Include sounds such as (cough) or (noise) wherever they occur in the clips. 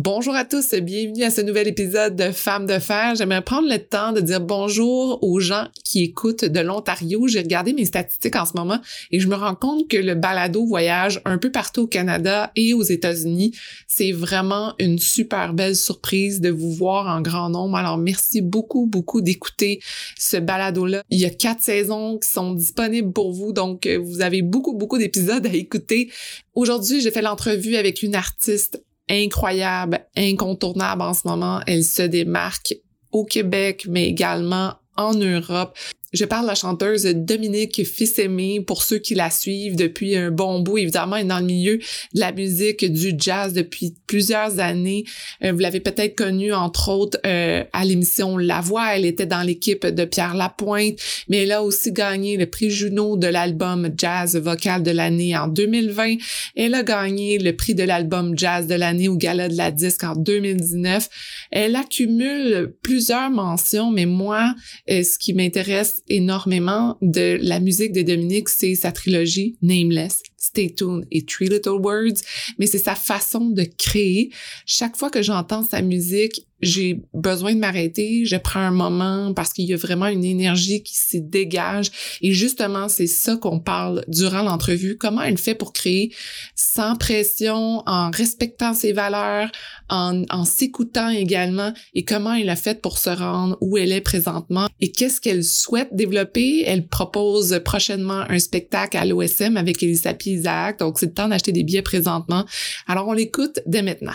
Bonjour à tous, bienvenue à ce nouvel épisode de Femmes de fer. J'aimerais prendre le temps de dire bonjour aux gens qui écoutent de l'Ontario. J'ai regardé mes statistiques en ce moment et je me rends compte que le balado voyage un peu partout au Canada et aux États-Unis. C'est vraiment une super belle surprise de vous voir en grand nombre. Alors merci beaucoup, beaucoup d'écouter ce balado-là. Il y a quatre saisons qui sont disponibles pour vous, donc euh, vous avez beaucoup, beaucoup d'épisodes à écouter. Aujourd'hui, j'ai fait l'entrevue avec une artiste incroyable, incontournable en ce moment. Elle se démarque au Québec, mais également en Europe. Je parle de la chanteuse Dominique Fils-Aimé pour ceux qui la suivent depuis un bon bout. Évidemment, elle est dans le milieu de la musique, du jazz depuis plusieurs années. Euh, vous l'avez peut-être connue, entre autres, euh, à l'émission La Voix. Elle était dans l'équipe de Pierre Lapointe, mais elle a aussi gagné le prix Juno de l'album Jazz vocal de l'année en 2020. Elle a gagné le prix de l'album Jazz de l'année au Gala de la Disque en 2019. Elle accumule plusieurs mentions, mais moi, euh, ce qui m'intéresse énormément de la musique de Dominique, c'est sa trilogie Nameless, Stay Tuned et Three Little Words, mais c'est sa façon de créer. Chaque fois que j'entends sa musique, j'ai besoin de m'arrêter, je prends un moment parce qu'il y a vraiment une énergie qui s'y dégage. Et justement, c'est ça qu'on parle durant l'entrevue. Comment elle fait pour créer sans pression, en respectant ses valeurs, en, en s'écoutant également, et comment elle a fait pour se rendre où elle est présentement? Et qu'est-ce qu'elle souhaite développer? Elle propose prochainement un spectacle à l'OSM avec Elisabeth Donc, c'est le temps d'acheter des billets présentement. Alors, on l'écoute dès maintenant.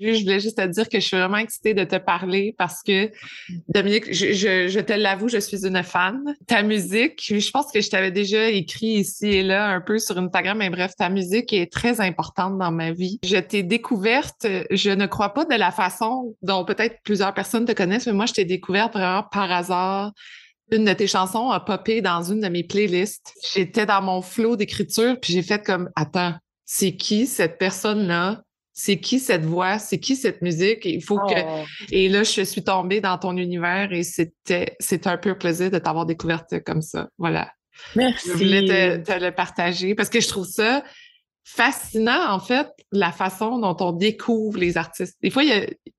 Je voulais juste te dire que je suis vraiment excitée de te parler parce que, Dominique, je, te l'avoue, je suis une fan. Ta musique, je pense que je t'avais déjà écrit ici et là un peu sur Instagram, mais bref, ta musique est très importante dans ma vie. Je t'ai découverte, je ne crois pas de la façon dont peut-être plusieurs personnes te connaissent, mais moi, je t'ai découverte vraiment par hasard. Une de tes chansons a popé dans une de mes playlists. J'étais dans mon flow d'écriture, puis j'ai fait comme, attends, c'est qui cette personne-là? C'est qui cette voix, c'est qui cette musique? Il faut que. Oh. Et là, je suis tombée dans ton univers et c'était, c'est un peu plaisir de t'avoir découverte comme ça. Voilà. Merci. Je voulais te, le partager parce que je trouve ça fascinant, en fait, la façon dont on découvre les artistes. Des fois,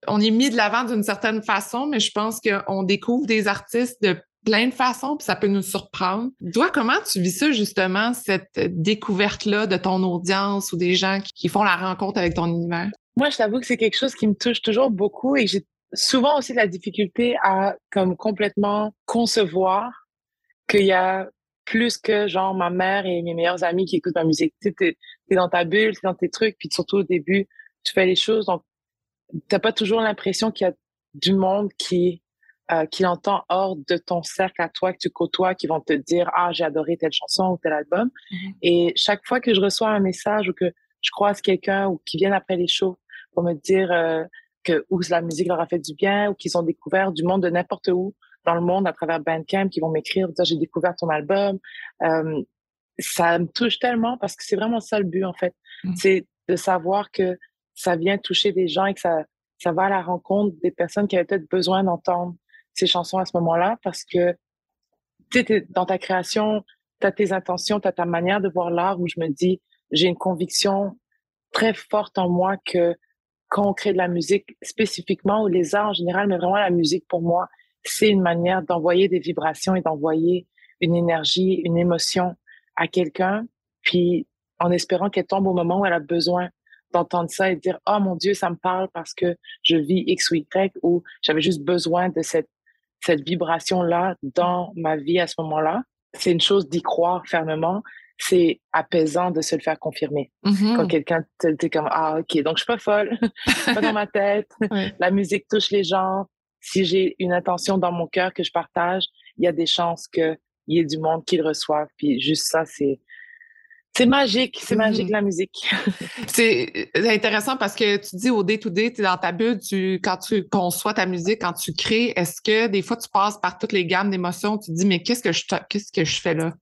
on est mis de l'avant d'une certaine façon, mais je pense qu'on découvre des artistes de plein de façons, puis ça peut nous surprendre. Toi, comment tu vis ça, justement, cette découverte-là de ton audience ou des gens qui font la rencontre avec ton univers? Moi, je t'avoue que c'est quelque chose qui me touche toujours beaucoup et j'ai souvent aussi la difficulté à comme complètement concevoir qu'il y a plus que genre ma mère et mes meilleurs amis qui écoutent ma musique. Tu t'es, dans ta bulle, t'es dans tes trucs, puis surtout au début, tu fais les choses, donc t'as pas toujours l'impression qu'il y a du monde qui euh, qui entend hors de ton cercle à toi que tu côtoies, qui vont te dire ah j'ai adoré telle chanson ou tel album. Mm-hmm. Et chaque fois que je reçois un message ou que je croise quelqu'un ou qui viennent après les shows pour me dire euh, que ou la musique leur a fait du bien ou qu'ils ont découvert du monde de n'importe où dans le monde à travers Bandcamp, qui vont m'écrire dire j'ai découvert ton album. Euh, ça me touche tellement parce que c'est vraiment ça le but en fait, mm. c'est de savoir que ça vient toucher des gens et que ça ça va à la rencontre des personnes qui avaient peut-être besoin d'entendre ces chansons à ce moment-là parce que tu dans ta création, tu as tes intentions, tu as ta manière de voir l'art où je me dis, j'ai une conviction très forte en moi que quand on crée de la musique spécifiquement ou les arts en général, mais vraiment la musique pour moi, c'est une manière d'envoyer des vibrations et d'envoyer une énergie, une émotion à quelqu'un, puis en espérant qu'elle tombe au moment où elle a besoin d'entendre ça et de dire, oh mon Dieu, ça me parle parce que je vis X ou Y ou j'avais juste besoin de cette cette vibration-là dans ma vie à ce moment-là? C'est une chose d'y croire fermement. C'est apaisant de se le faire confirmer. Quand quelqu'un te dit comme, ah, ok, donc je suis pas folle, pas dans ma (laughs) tête. La musique touche les gens. Si j'ai une intention dans mon cœur que je partage, il y a des chances qu'il y ait du monde qui le reçoive. Puis juste ça, c'est, c'est magique, c'est magique mhm. la musique. (laughs) c'est intéressant parce que tu dis au day-to-day, tu es dans ta bulle, tu, quand tu conçois ta musique, quand tu crées, est-ce que des fois tu passes par toutes les gammes d'émotions, tu te dis, mais qu'est-ce que je, qu'est-ce que je fais là?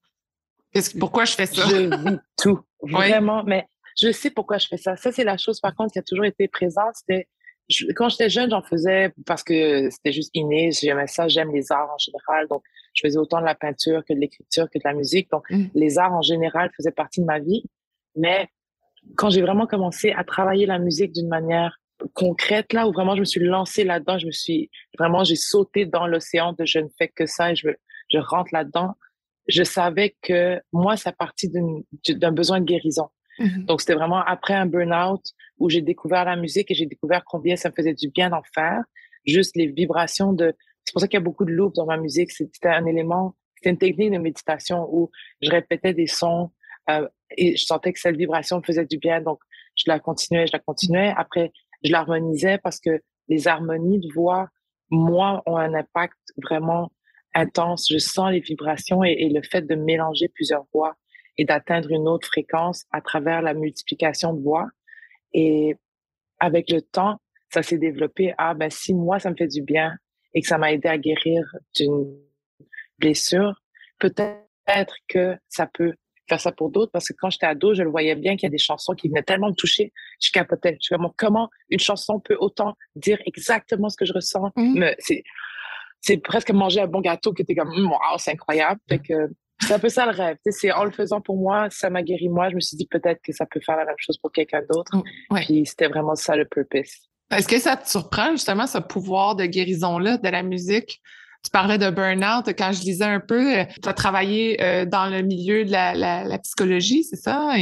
pourquoi je fais ça? Je vis tout, (laughs) vraiment, mais je sais pourquoi je fais ça. Ça, c'est la chose, par contre, qui a toujours été présente. C'était, quand j'étais jeune, j'en faisais parce que c'était juste inné. J'aimais ça, j'aime les arts en général. Donc, je faisais autant de la peinture que de l'écriture que de la musique. Donc, mmh. les arts en général faisaient partie de ma vie. Mais quand j'ai vraiment commencé à travailler la musique d'une manière concrète, là, où vraiment je me suis lancée là-dedans, je me suis vraiment, j'ai sauté dans l'océan de je ne fais que ça et je, je rentre là-dedans. Je savais que moi, ça partit d'un besoin de guérison. Mmh. Donc, c'était vraiment après un burn-out où j'ai découvert la musique et j'ai découvert combien ça me faisait du bien d'en faire. Juste les vibrations de c'est pour ça qu'il y a beaucoup de loops dans ma musique. C'était un élément, c'était une technique de méditation où je répétais des sons euh, et je sentais que cette vibration me faisait du bien. Donc, je la continuais, je la continuais. Après, je l'harmonisais parce que les harmonies de voix, moi, ont un impact vraiment intense. Je sens les vibrations et, et le fait de mélanger plusieurs voix et d'atteindre une autre fréquence à travers la multiplication de voix. Et avec le temps, ça s'est développé. Ah, ben, si moi, ça me fait du bien, et que ça m'a aidé à guérir d'une blessure, peut-être que ça peut faire ça pour d'autres parce que quand j'étais ado, je le voyais bien qu'il y a des chansons qui venaient tellement me toucher, je capotais. Je suis comment une chanson peut autant dire exactement ce que je ressens? Mmh. C'est presque manger un bon gâteau que tu es comme mmh, wow, c'est incroyable. que c'est un peu ça le rêve. C'est en le faisant pour moi, ça m'a guéri moi. Je me suis dit peut-être que ça peut faire la même chose pour quelqu'un d'autre. Mmh, Puis c'était vraiment ça le purpose. Est-ce que ça te surprend justement ce pouvoir de guérison-là de la musique? Tu parlais de burn-out. Quand je lisais un peu, euh, tu as travaillé euh, dans le milieu de la, psychologie, c'est ça?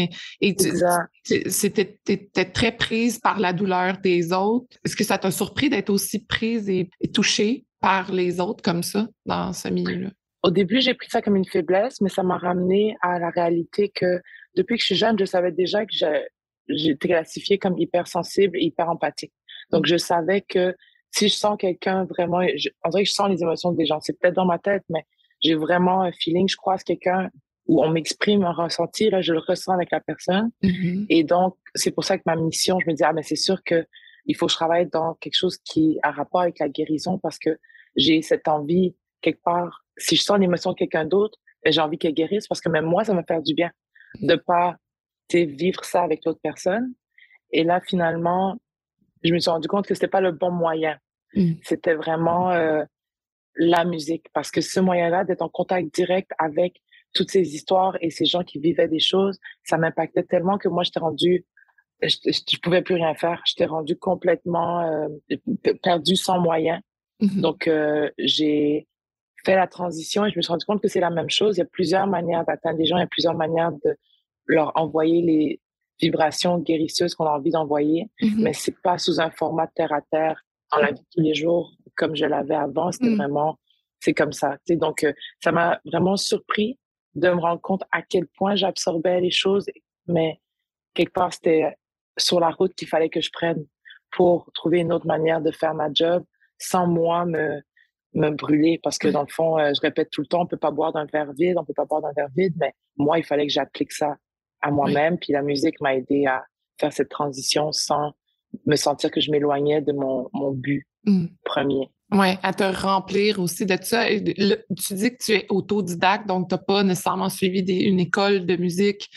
Et, tu étais très prise par la douleur des autres. Est-ce que ça t'a surpris d'être aussi prise et, touchée par les autres comme ça dans ce milieu-là? Au début, j'ai pris ça comme une faiblesse, mais ça m'a ramené à la réalité que depuis que je suis jeune, je savais déjà que j'étais classifiée comme hypersensible et hyper empathique. Donc, je savais que si je sens quelqu'un vraiment, je, dirait que je sens les émotions des gens. C'est peut-être dans ma tête, mais j'ai vraiment un feeling. Je croise quelqu'un où on m'exprime un ressenti, là, je le ressens avec la personne. Mm-hmm. Et donc, c'est pour ça que ma mission, je me dis, ah, mais c'est sûr que il faut que je travaille dans quelque chose qui a rapport avec la guérison parce que j'ai cette envie, quelque part, si je sens l'émotion de quelqu'un d'autre, ben, j'ai envie qu'elle guérisse parce que même moi, ça me fait du bien de pas vivre ça avec l'autre personne. Et là, finalement, je me suis rendu compte que c'était pas le bon moyen. Mmh. C'était vraiment euh, la musique parce que ce moyen-là d'être en contact direct avec toutes ces histoires et ces gens qui vivaient des choses, ça m'impactait tellement que moi j'étais rendu je, je, pouvais plus rien faire, j'étais rendu complètement euh, perdu sans moyens. Mmh Donc euh, j'ai fait la transition et je me suis rendu compte que c'est la même chose. Il y a plusieurs manières d'atteindre les gens, il y a plusieurs manières de leur envoyer les, vibrations guérisseuses qu'on a envie d'envoyer, mm-hmm. mais c'est pas sous un format terre à terre dans la vie de tous les jours comme je l'avais avant. C'était mm. vraiment, c'est comme ça. Donc, euh, ça m'a vraiment surpris de me rendre compte à quel point j'absorbais les choses, mais quelque part, c'était sur la route qu'il fallait que je prenne pour trouver une autre manière de faire ma job sans moi me, me brûler parce que dans le fond, euh, je répète tout le temps, on peut pas boire d'un verre vide, on peut pas boire d'un verre vide, mais moi, il fallait que j'applique ça à moi-même. Puis la musique m'a aidé à faire cette transition sans me sentir que je m'éloignais de mon, mon but mmh. premier. Oui, à te remplir aussi de ça. tu dis que tu es autodidacte, donc tu n'as pas nécessairement suivi une école de musique.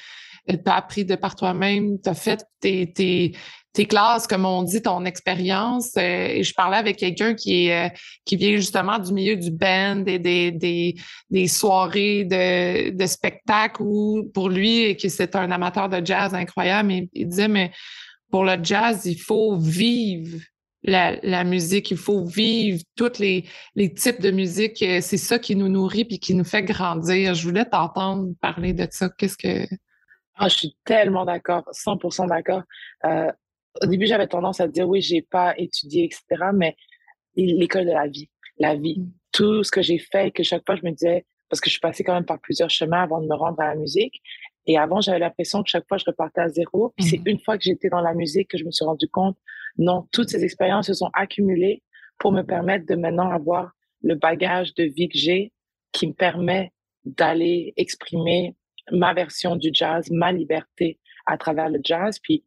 Tu as appris de par toi-même, tu as fait tes, tes, tes classes, comme on dit, ton expérience. Euh, et je parlais avec quelqu'un qui euh, qui vient justement du milieu du band et des, des, des soirées de, de spectacle où pour lui, que c'est un amateur de jazz incroyable, il, il disait, mais pour le jazz, il faut vivre la, la, musique, il faut vivre tous les, les types de musique. Euh, c'est ça qui nous nourrit puis qui nous fait grandir. Je voulais t'entendre parler de ça. Qu'est-ce que... Ah, je suis tellement d'accord, 100% d'accord. Au début, j'avais tendance à dire oui, j'ai pas étudié, etc. Mais l'école de la vie, la vie, mm. tout ce que j'ai fait, que chaque fois je me disais, parce que je suis passée quand même par plusieurs chemins avant de me rendre à la musique. Et avant, j'avais l'impression que chaque fois, je repartais à zéro. Puis c'est mm. une fois que j'étais dans la musique que je me suis rendu compte, non, toutes ces expériences se sont accumulées pour me permettre de maintenant avoir le bagage de vie que j'ai qui me permet d'aller exprimer ma version du jazz, ma liberté à travers le jazz. Puis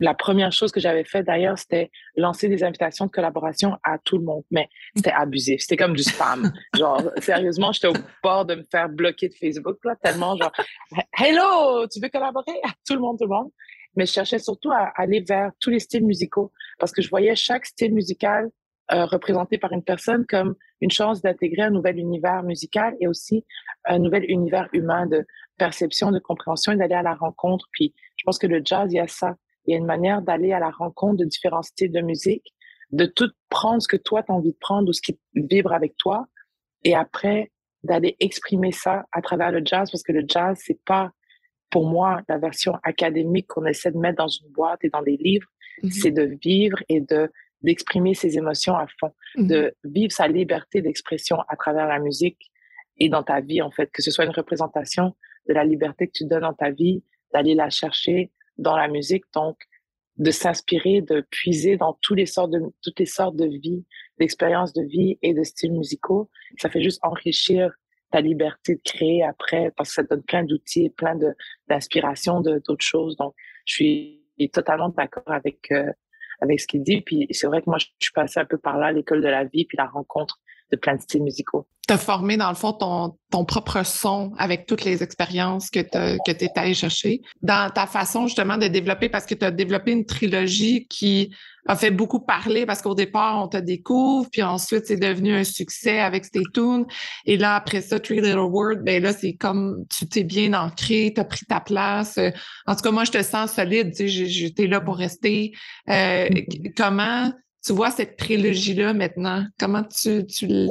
la première chose que j'avais fait d'ailleurs, c'était lancer des invitations de collaboration à tout le monde. Mais c'était abusif. C'était comme du spam. (laughs) genre, sérieusement, j'étais au bord de me faire bloquer de Facebook, là, tellement genre, (laughs) hello, tu veux collaborer? À tout le monde, tout le monde. Mais je cherchais surtout à aller vers tous les styles musicaux parce que je voyais chaque style musical euh, représenté par une personne comme une chance d'intégrer un nouvel univers musical et aussi un nouvel univers humain de perception, de compréhension et d'aller à la rencontre. Puis je pense que le jazz, il y a ça. Il y a une manière d'aller à la rencontre de différents styles de musique, de tout prendre ce que toi, tu as envie de prendre ou ce qui vibre avec toi, et après d'aller exprimer ça à travers le jazz, parce que le jazz, c'est pas pour moi la version académique qu'on essaie de mettre dans une boîte et dans des livres, mm-hmm. c'est de vivre et de d'exprimer ses émotions à fond, mm-hmm. de vivre sa liberté d'expression à travers la musique et dans ta vie, en fait, que ce soit une représentation de la liberté que tu donnes dans ta vie, d'aller la chercher, dans la musique, donc de s'inspirer, de puiser dans tous les sortes de, toutes les sortes de vie, d'expériences de vie et de styles musicaux. Ça fait juste enrichir ta liberté de créer après parce que ça donne plein d'outils, plein d'inspiration d'autres choses. Donc, je suis totalement d'accord avec euh, avec ce qu'il dit. Puis c'est vrai que moi, je suis passée un peu par là, l'école de la vie, puis la rencontre de plein de styles musicaux. Tu as formé, dans le fond, ton, ton propre son avec toutes les expériences que tu es allé chercher. Dans ta façon, justement, de développer, parce que tu as développé une trilogie qui a fait beaucoup parler, parce qu'au départ, on te découvre, puis ensuite, c'est devenu un succès avec Stay Tuned. Et là, après ça, Three Little Words, ben là, c'est comme tu t'es bien ancré, tu as pris ta place. En tout cas, moi, je te sens solide, tu sais, j'étais là pour rester. Euh, (laughs) comment tu vois cette trilogie-là maintenant? Comment tu, tu,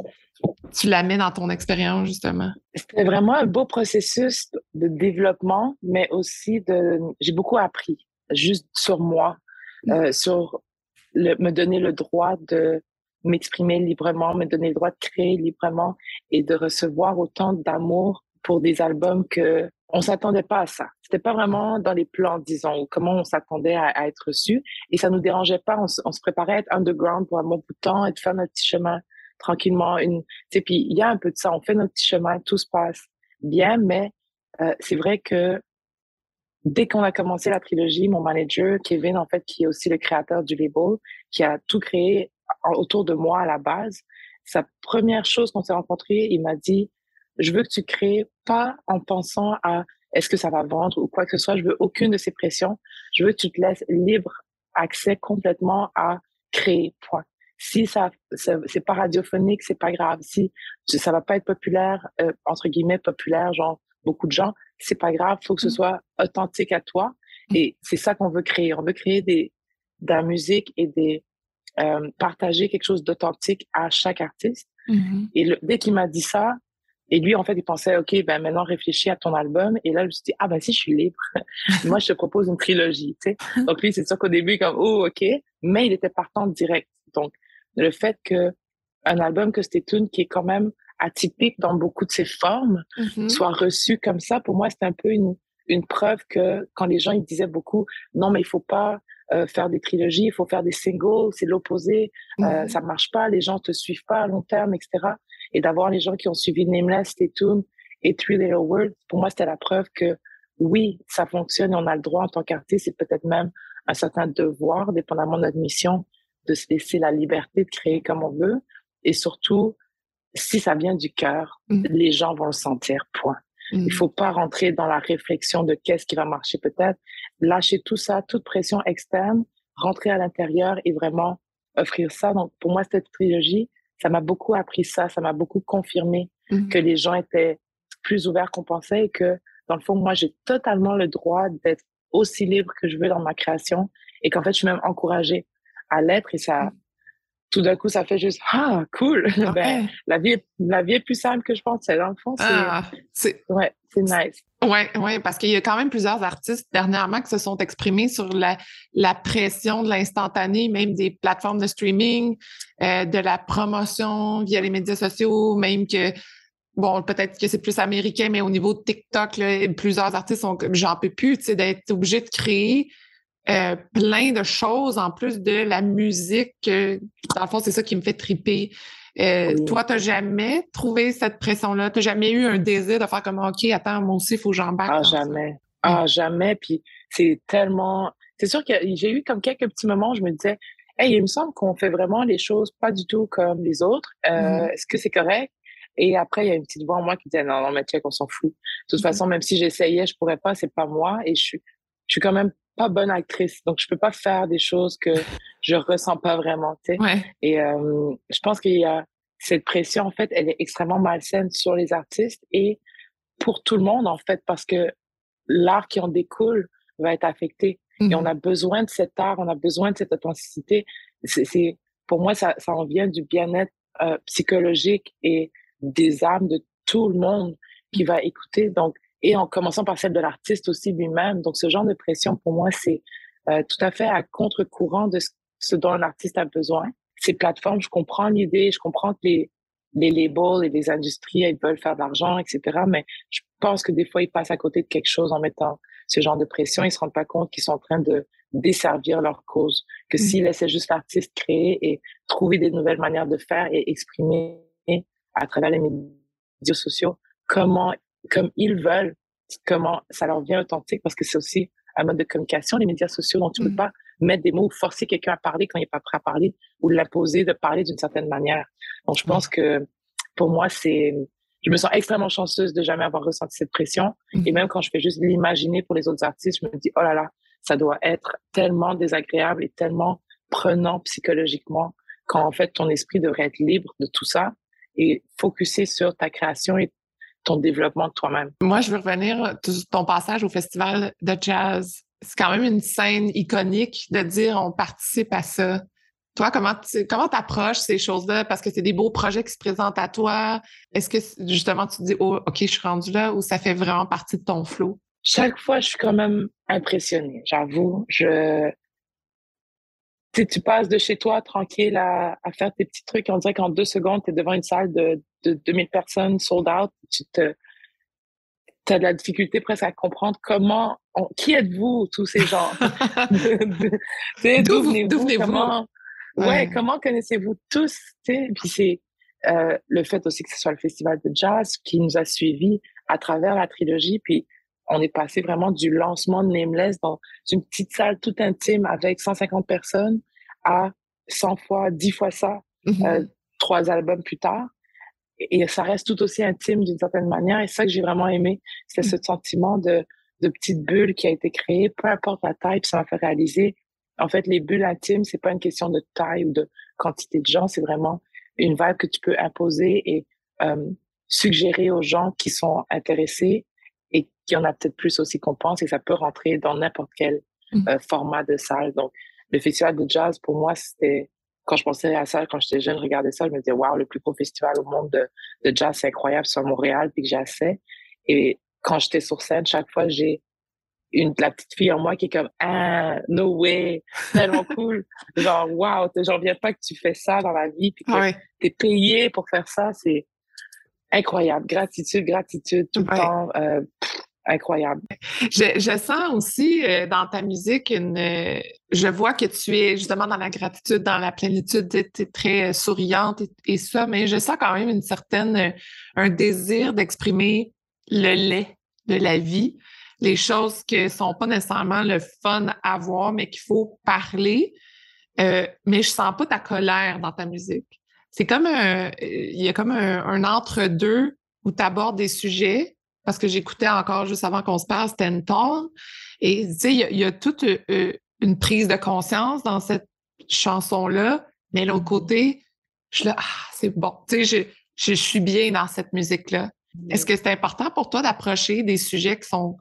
tu la mets dans ton expérience, justement? C'était vraiment un beau processus de développement, mais aussi de. J'ai beaucoup appris juste sur moi, mm. euh, sur le, me donner le droit de m'exprimer librement, me donner le droit de créer librement et de recevoir autant d'amour pour des albums que on s'attendait pas à ça. C'était pas vraiment dans les plans, disons, comment on s'attendait à, être reçu. Et ça nous dérangeait pas. On, se préparait à être underground pour un bon bout de temps et de faire notre petit chemin tranquillement. Une, puis il y a un peu de ça. On fait notre petit chemin, tout se passe bien, mais euh, c'est vrai que dès qu'on a commencé la trilogie, mon manager, Kevin, en fait, qui est aussi le créateur du label, qui a tout créé autour de moi à la base, sa première chose qu'on s'est rencontrés, il m'a dit, je veux que tu crées pas en pensant à est-ce que ça va vendre ou quoi que ce soit. Je veux aucune de ces pressions. Je veux que tu te laisses libre accès complètement à créer. Point. Si ça, c'est pas radiophonique, c'est pas grave. Si ça va pas être populaire, euh, entre guillemets populaire, genre beaucoup de gens, c'est pas grave. Faut que ce mmh. soit authentique à toi. Et c'est ça qu'on veut créer. On veut créer des, de la musique et des euh, partager quelque chose d'authentique à chaque artiste. Mmh et le, dès qu'il m'a dit ça, et lui, en fait, il pensait, OK, ben maintenant réfléchis à ton album. Et là, je me suis dit, ah ben si, je suis libre. (laughs) Moi, je te propose une trilogie. Tu sais? Donc lui, c'est sûr qu'au début, comme, oh, OK. Mais il était partant direct. Donc, le fait que un album que c'était une qui est quand même atypique dans beaucoup de ses formes mm-hmm. soit reçu comme ça, pour moi, c'était un peu une, une preuve que quand les gens ils disaient beaucoup, non, mais il faut pas euh, faire des trilogies, il faut faire des singles, c'est l'opposé, euh, mm-hmm. ça marche pas, les gens te suivent pas à long terme, etc et d'avoir les gens qui ont suivi Nameless, Tuned et Three Little Words, pour moi, c'était la preuve que oui, ça fonctionne et on a le droit en tant qu'artiste, c'est peut-être même un certain devoir, dépendamment de notre mission, de se laisser la liberté de créer comme on veut. Et surtout, si ça vient du cœur, mm. les gens vont le sentir, point. Mm. Il faut pas rentrer dans la réflexion de qu'est-ce qui va marcher peut-être. Lâcher tout ça, toute pression externe, rentrer à l'intérieur et vraiment offrir ça. Donc, pour moi, cette trilogie, ça m'a beaucoup appris ça, ça m'a beaucoup confirmé mmh. que les gens étaient plus ouverts qu'on pensait et que, dans le fond, moi, j'ai totalement le droit d'être aussi libre que je veux dans ma création et qu'en fait, je suis même encouragée à l'être et ça, mmh. tout d'un coup, ça fait juste, ah, cool, (laughs) ben, la vie, est, la vie est plus simple que je pensais. Dans le fond, c'est, ah, ouais, c'est nice. Oui, ouais, parce qu'il y a quand même plusieurs artistes dernièrement qui se sont exprimés sur la, la pression de l'instantané, même des plateformes de streaming, euh, de la promotion via les médias sociaux, même que, bon, peut-être que c'est plus américain, mais au niveau de TikTok, plusieurs artistes sont j'en peux plus, tu sais, d'être obligé de créer euh, plein de choses en plus de la musique. dans le fond, c'est ça qui me fait triper. Euh, toi, tu n'as jamais trouvé cette pression-là? Tu n'as jamais eu un désir de faire comme OK, attends, moi aussi, il faut que j'embarque? Ah, jamais. Ah, jamais. Puis c'est tellement. C'est sûr que j'ai eu comme quelques petits moments où je me disais, hey, il me semble qu'on fait vraiment les choses pas du tout comme les autres. Euh, mm-hmm. Est-ce que c'est correct? Et après, il y a une petite voix en moi qui disait, non, non, mais check, on s'en fout. De toute mm-hmm. façon, même si j'essayais, je pourrais pas, c'est pas moi. Et je suis, je suis quand même pas bonne actrice. Donc, je peux pas faire des choses que (laughs) je ressens pas vraiment, tu sais. Ouais. Et euh, je pense qu'il y a cette pression, en fait, elle est extrêmement malsaine sur les artistes et pour tout le monde, en fait, parce que l'art qui en découle va être affecté. Et on mmh a besoin de cet art, on a besoin de cette authenticité. C'est, pour moi, ça, ça en vient du bien-être euh, psychologique et des âmes de tout le monde qui va écouter. Donc, et en commençant par celle de l'artiste aussi lui-même. Donc, ce genre de pression, pour moi, c'est euh, tout à fait à contre-courant de ce, dont l'artiste a besoin. Ces plateformes, je comprends l'idée, je comprends que les, les labels et les industries, ils veulent faire de l'argent, etc. Mais je pense que des fois, ils passent à côté de quelque chose en mettant ce genre de pression. Ils se rendent pas compte qu'ils sont en train de desservir leur cause. Que mmh. s'ils laissaient juste l'artiste créer et trouver des nouvelles manières de faire et exprimer à travers les médias sociaux comment, comme ils veulent, comment ça leur vient authentique parce que c'est aussi un mode de communication, les médias sociaux, dont tu ne peux mmh. pas mettre des mots ou forcer quelqu'un à parler quand il n'est pas prêt à parler ou l'imposer de parler d'une certaine manière. Donc, je pense que pour moi, c'est, je me sens extrêmement chanceuse de jamais avoir ressenti cette pression. Mmh. Et même quand je fais juste l'imaginer pour les autres artistes, je me dis, oh là là, ça doit être tellement désagréable et tellement prenant psychologiquement quand en fait ton esprit devrait être libre de tout ça et focuser sur ta création et ton développement de toi-même. Moi, je veux revenir sur ton passage au festival de jazz. C'est quand même une scène iconique de dire on participe à ça. Toi, comment tu comment approches ces choses-là? Parce que c'est des beaux projets qui se présentent à toi. Est-ce que justement tu te dis oh, OK, je suis rendu là ou ça fait vraiment partie de ton flow? Chaque fois, je suis quand même impressionnée, j'avoue. Je tu, tu passes de chez toi tranquille à, à, faire tes petits trucs. On dirait qu'en deux secondes, tu es devant une salle de, de 2000 personnes sold out. Tu te, as de la difficulté presque à comprendre comment, qui êtes-vous, tous ces gens? (laughs) D'où venez-vous? Comment, ouais. comment connaissez-vous tous? Puis c'est euh, le fait aussi que ce soit le festival de jazz qui nous a suivis à travers la trilogie. Puis on est passé vraiment du lancement de Nameless dans une petite salle toute intime avec 150 personnes à 100 fois, 10 fois ça, mm-hmm. euh, trois albums plus tard. Et, ça reste tout aussi intime d'une certaine manière. Et ça que j'ai vraiment aimé, c'est mm. ce sentiment de, de petite bulle qui a été créée, peu importe la taille, puis ça m'a fait réaliser. En fait, les bulles intimes, c'est pas une question de taille ou de quantité de gens, c'est vraiment une vibe que tu peux imposer et euh, suggérer aux gens qui sont intéressés et qui en a peut-être plus aussi qu'on pense et ça peut rentrer dans n'importe quel mmh. euh, format de salle. Donc, le festival de jazz, pour moi, c'était, quand je pensais à ça, quand j'étais jeune, je regardais ça, je me disais, waouh, le plus gros festival au monde de, de jazz, c'est incroyable, sur Montréal, puis que j'ai assez. Et quand j'étais sur scène, chaque fois, j'ai une, la petite fille en moi qui est comme, ah, no way, tellement (laughs) cool. Genre, waouh, j'en viens pas que tu fais ça dans la vie, puis que t'es payé pour faire ça, c'est, incroyable. Gratitude, gratitude tout le temps. Euh, incroyable. Je, sens aussi euh, dans ta musique une. Euh, je vois que tu es justement dans la gratitude, dans la plénitude, tu es très souriante et, ça, mais je sens quand même une certaine. un désir d'exprimer le lait de la vie, les choses qui sont pas nécessairement le fun à voir, mais qu'il faut parler. mais je sens pas ta colère dans ta musique c'est comme un, il y a comme un, entre-deux où tu abordes des sujets, parce que j'écoutais encore juste avant qu'on se parle, c'était une Et tu sais, il y, a toute euh, une prise de conscience dans cette chanson-là, mais l'autre côté, je suis là, ah, c'est bon. Tu sais, je, je, suis bien dans cette musique-là. Est-ce que c'est important pour toi d'approcher des sujets qui sont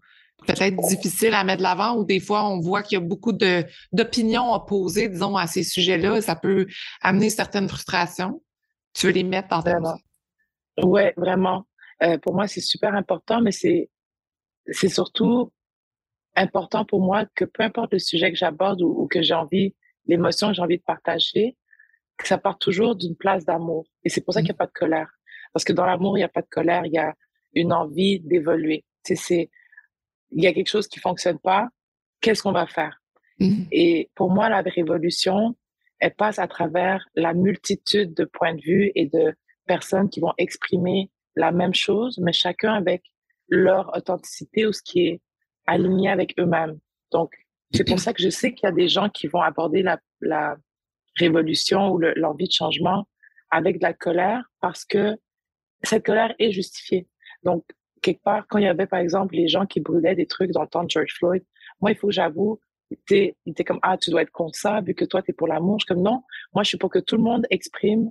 peut-être difficiles à mettre de l'avant ou des fois on voit qu'il y a beaucoup d'opinions opposées, disons, à ces sujets-là. Ça peut amener certaines frustrations? Tu veux les mettre dans ta? Oui, vraiment. Euh, pour moi, c'est super important, mais c'est, c'est surtout important pour moi que peu importe le sujet que j'aborde ou, que j'ai envie, l'émotion que j'ai envie de partager, que ça part toujours d'une place d'amour. Et c'est pour ça qu'il n'y a mmh. pas de colère. Parce que dans l'amour, il n'y a pas de colère, il y a une envie d'évoluer. c'est, il y a quelque chose qui fonctionne pas, qu'est-ce qu'on va faire? Mm-hmm. Et pour moi, la révolution, elle passe à travers la multitude de points de vue et de personnes qui vont exprimer la même chose, mais chacun avec leur authenticité ou ce qui est aligné avec eux-mêmes. Donc, c'est pour ça que je sais qu'il y a des gens qui vont aborder la, la révolution ou l'envie de changement avec de la colère parce que cette colère est justifiée. Donc, quelque part, quand il y avait, par exemple, les gens qui brûlaient des trucs dans le temps de George Floyd, moi, il faut que j'avoue, il était comme, ah, tu dois être contre ça, vu que toi, tu es pour l'amour. Je suis comme, non, moi, je suis pour que tout le monde exprime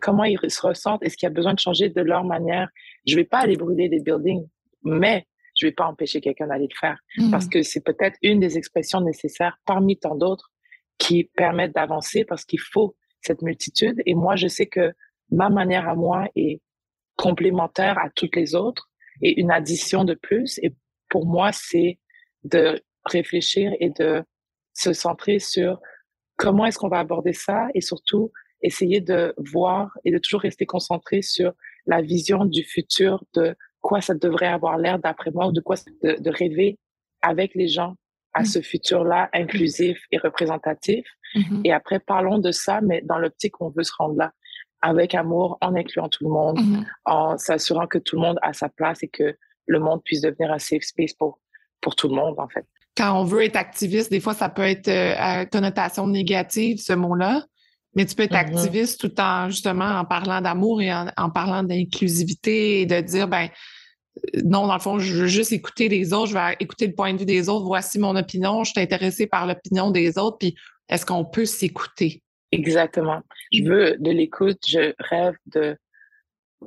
comment ils se ressentent et ce qu'il y a besoin de changer de leur manière? Je vais pas aller brûler des buildings, mais je vais pas empêcher quelqu'un d'aller le faire mmh. parce que c'est peut-être une des expressions nécessaires parmi tant d'autres qui permettent d'avancer parce qu'il faut cette multitude. Et moi, je sais que ma manière à moi est complémentaire à toutes les autres et une addition de plus. Et pour moi, c'est de réfléchir et de se centrer sur comment est-ce qu'on va aborder ça et surtout essayer de voir et de toujours rester concentré sur la vision du futur de quoi ça devrait avoir l'air d'après moi ou de quoi de, de rêver avec les gens à mmh. ce futur-là inclusif et représentatif. Mmh et après, parlons de ça, mais dans l'optique où on veut se rendre là, avec amour, en incluant tout le monde, mmh en s'assurant que tout le monde a sa place et que le monde puisse devenir un safe space pour, pour tout le monde, en fait. Quand on veut être activiste, des fois, ça peut être euh, à connotation négative, ce mot-là. Mais tu peux être activiste tout en justement en parlant d'amour et en, en parlant d'inclusivité et de dire ben non, dans le fond, je veux juste écouter les autres, je vais écouter le point de vue des autres, voici mon opinion, je suis intéressée par l'opinion des autres, puis est-ce qu'on peut s'écouter? Exactement. Je veux de l'écoute, je rêve de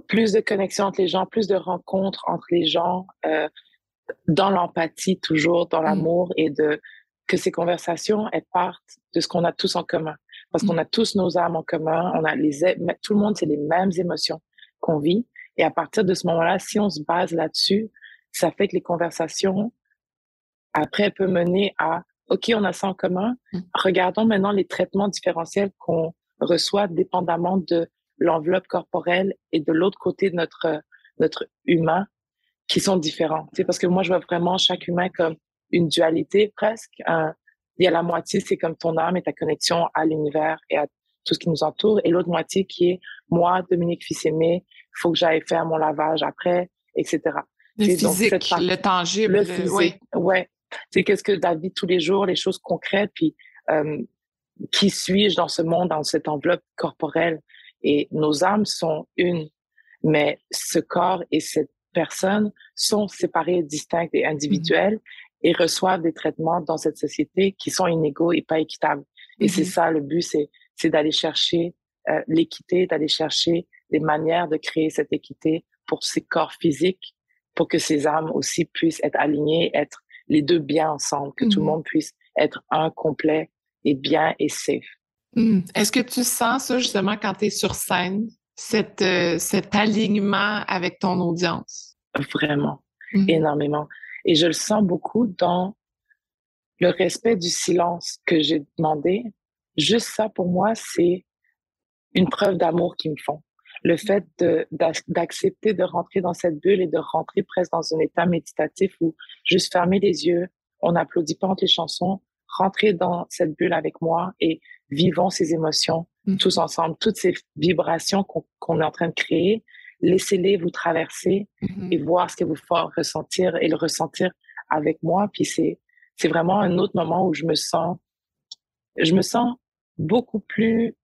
plus de connexion entre les gens, plus de rencontres entre les gens, euh, dans l'empathie toujours, dans mm. l'amour et de que ces conversations elles partent de ce qu'on a tous en commun, parce qu'on mm. a tous nos âmes en commun, on a les tout le monde c'est les mêmes émotions qu'on vit et à partir de ce moment-là, si on se base là-dessus, ça fait que les conversations, après, peuvent mener à, OK, on a ça en commun. Mmh. Regardons maintenant les traitements différentiels qu'on reçoit dépendamment de l'enveloppe corporelle et de l'autre côté de notre, notre humain qui sont différents. C'est parce que moi, je vois vraiment chaque humain comme une dualité presque. Il y a la moitié, c'est comme ton âme et ta connexion à l'univers et à tout ce qui nous entoure. Et l'autre moitié qui est moi, Dominique Fils-Aimé, il faut que j'aille faire mon lavage après, etc. Le physique, le tangible. Le physique, oui. ouais. C'est qu'est-ce que la vie tous les jours, les choses concrètes, puis euh, qui suis-je dans ce monde, dans cette enveloppe corporelle? Et nos âmes sont une, mais ce corps et cette personne sont séparés, distincts et individuels mmh et reçoivent des traitements dans cette société qui sont inégaux et pas équitables. Et c'est mmh ça le but, c'est c'est d'aller chercher euh, l'équité, d'aller chercher des manières de créer cette équité pour ces corps physiques, pour que ces âmes aussi puissent être alignées, être les deux bien ensemble, que tout le mmh monde puisse être un complet et bien et safe. Mmh. Est-ce que tu sens ça justement quand tu es sur scène, cet, euh, cet alignement avec ton audience? Vraiment, énormément. Et je le sens beaucoup dans le respect du silence que j'ai demandé. Juste ça, pour moi, c'est une preuve d'amour qu'ils me font. Le fait d'accepter de, rentrer dans cette bulle et de rentrer presque dans un état méditatif où juste fermer les yeux, on n'applaudit pas entre les chansons, rentrer dans cette bulle avec moi et vivons ces émotions mmh. tous ensemble, toutes ces vibrations qu'on est en train de créer, laissez-les vous traverser mmh et voir ce que vous faites ressentir et le ressentir avec moi. Puis c'est, c'est vraiment un autre moment où je me sens, je me sens beaucoup plus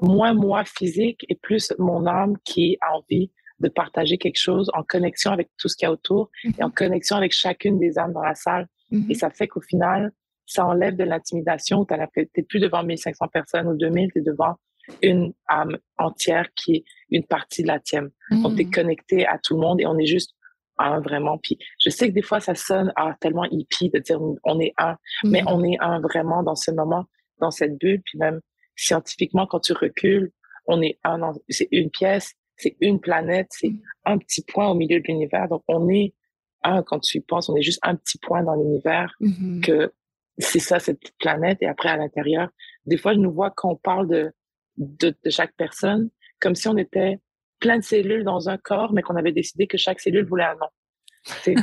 moins moi physique et plus mon âme qui a envie de partager quelque chose en connexion avec tout ce qu'il y a autour et en mhm. connexion avec chacune des âmes dans la salle. Mhm. Et ça fait qu'au final, ça enlève de l'intimidation. Tu n'es plus devant 1500 personnes ou 2000, tu es devant une âme entière qui est une partie de la tienne. On est mhm. connecté à tout le monde et on est juste un vraiment. Puis je sais que des fois, ça sonne ah, tellement hippie de dire on est un, mais on est un vraiment dans ce moment, dans cette bulle. Puis même scientifiquement, quand tu recules, on est un, c'est une pièce, c'est une planète, c'est mm. un petit point au milieu de l'univers. Donc, on est un, quand tu y penses, on est juste un petit point dans l'univers, mm-hmm. que c'est ça, cette planète. Et après, à l'intérieur, des fois, je nous vois quand on parle de, de, de, chaque personne, comme si on était plein de cellules dans un corps, mais qu'on avait décidé que chaque cellule voulait un nom.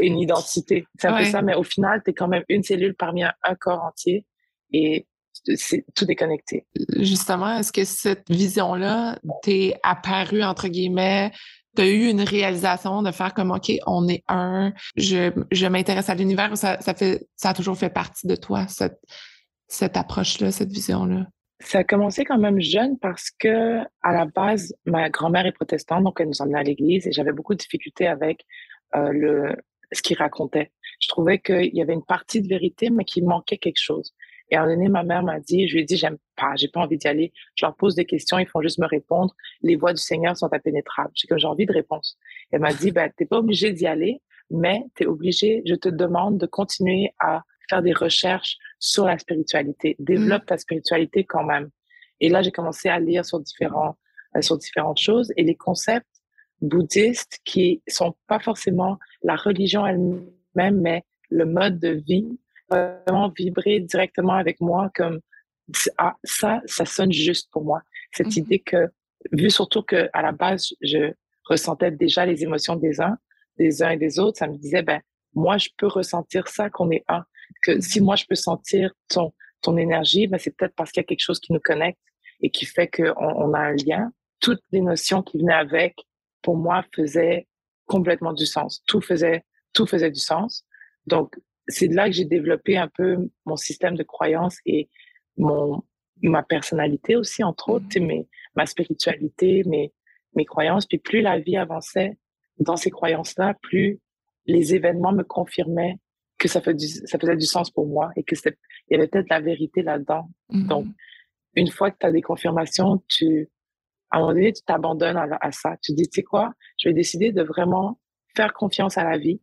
une (laughs) identité. C'est un peu ça, mais au final, tu es quand même une cellule parmi un, corps entier et c'est, tout est connecté. Justement, est-ce que cette vision-là t'est apparue, entre guillemets, tu as eu une réalisation de faire comme OK, on est un, je, je m'intéresse à l'univers, ça, ça, fait, ça a toujours fait partie de toi, cette, cette approche-là, cette vision-là? Ça a commencé quand même jeune parce que, à la base, ma grand-mère est protestante, donc elle nous emmenait à l'église et j'avais beaucoup de difficultés avec euh, le, ce qu'il racontait. Je trouvais qu'il y avait une partie de vérité, mais qu'il manquait quelque chose. Et à un moment donné, ma mère m'a dit, je lui ai dit, j'aime pas, j'ai pas envie d'y aller. Je leur pose des questions, ils font juste me répondre. Les voix du Seigneur sont impénétrables. J'ai que j'ai envie de réponse. Elle m'a dit, ben, t'es pas obligé d'y aller, mais t'es obligé, je te demande de continuer à faire des recherches sur la spiritualité. Développe mmh. ta spiritualité quand même. Et là, j'ai commencé à lire sur différents, euh, sur différentes choses et les concepts bouddhistes qui sont pas forcément la religion elle-même, mais le mode de vie vraiment vibrer directement avec moi comme ah, ça, ça sonne juste pour moi. Cette mmh idée que, vu surtout que à la base, je ressentais déjà les émotions des uns, des uns et des autres, ça me disait, ben, moi, je peux ressentir ça qu'on est un. Que si moi, je peux sentir ton, ton énergie, ben, c'est peut-être parce qu'il y a quelque chose qui nous connecte et qui fait qu'on on a un lien. Toutes les notions qui venaient avec, pour moi, faisaient complètement du sens. Tout faisait, tout faisait du sens. Donc, c'est de là que j'ai développé un peu mon système de croyances et mon, ma personnalité aussi, entre autres, mmh. mes, ma spiritualité, mes, mes croyances. Puis plus la vie avançait dans ces croyances-là, plus les événements me confirmaient que ça, fait du, ça faisait du sens pour moi et que il y avait peut-être la vérité là-dedans. Mmh Donc, une fois que tu as des confirmations, tu, à un moment donné, tu t'abandonnes à, à, ça. Tu dis, tu sais quoi, je vais décider de vraiment faire confiance à la vie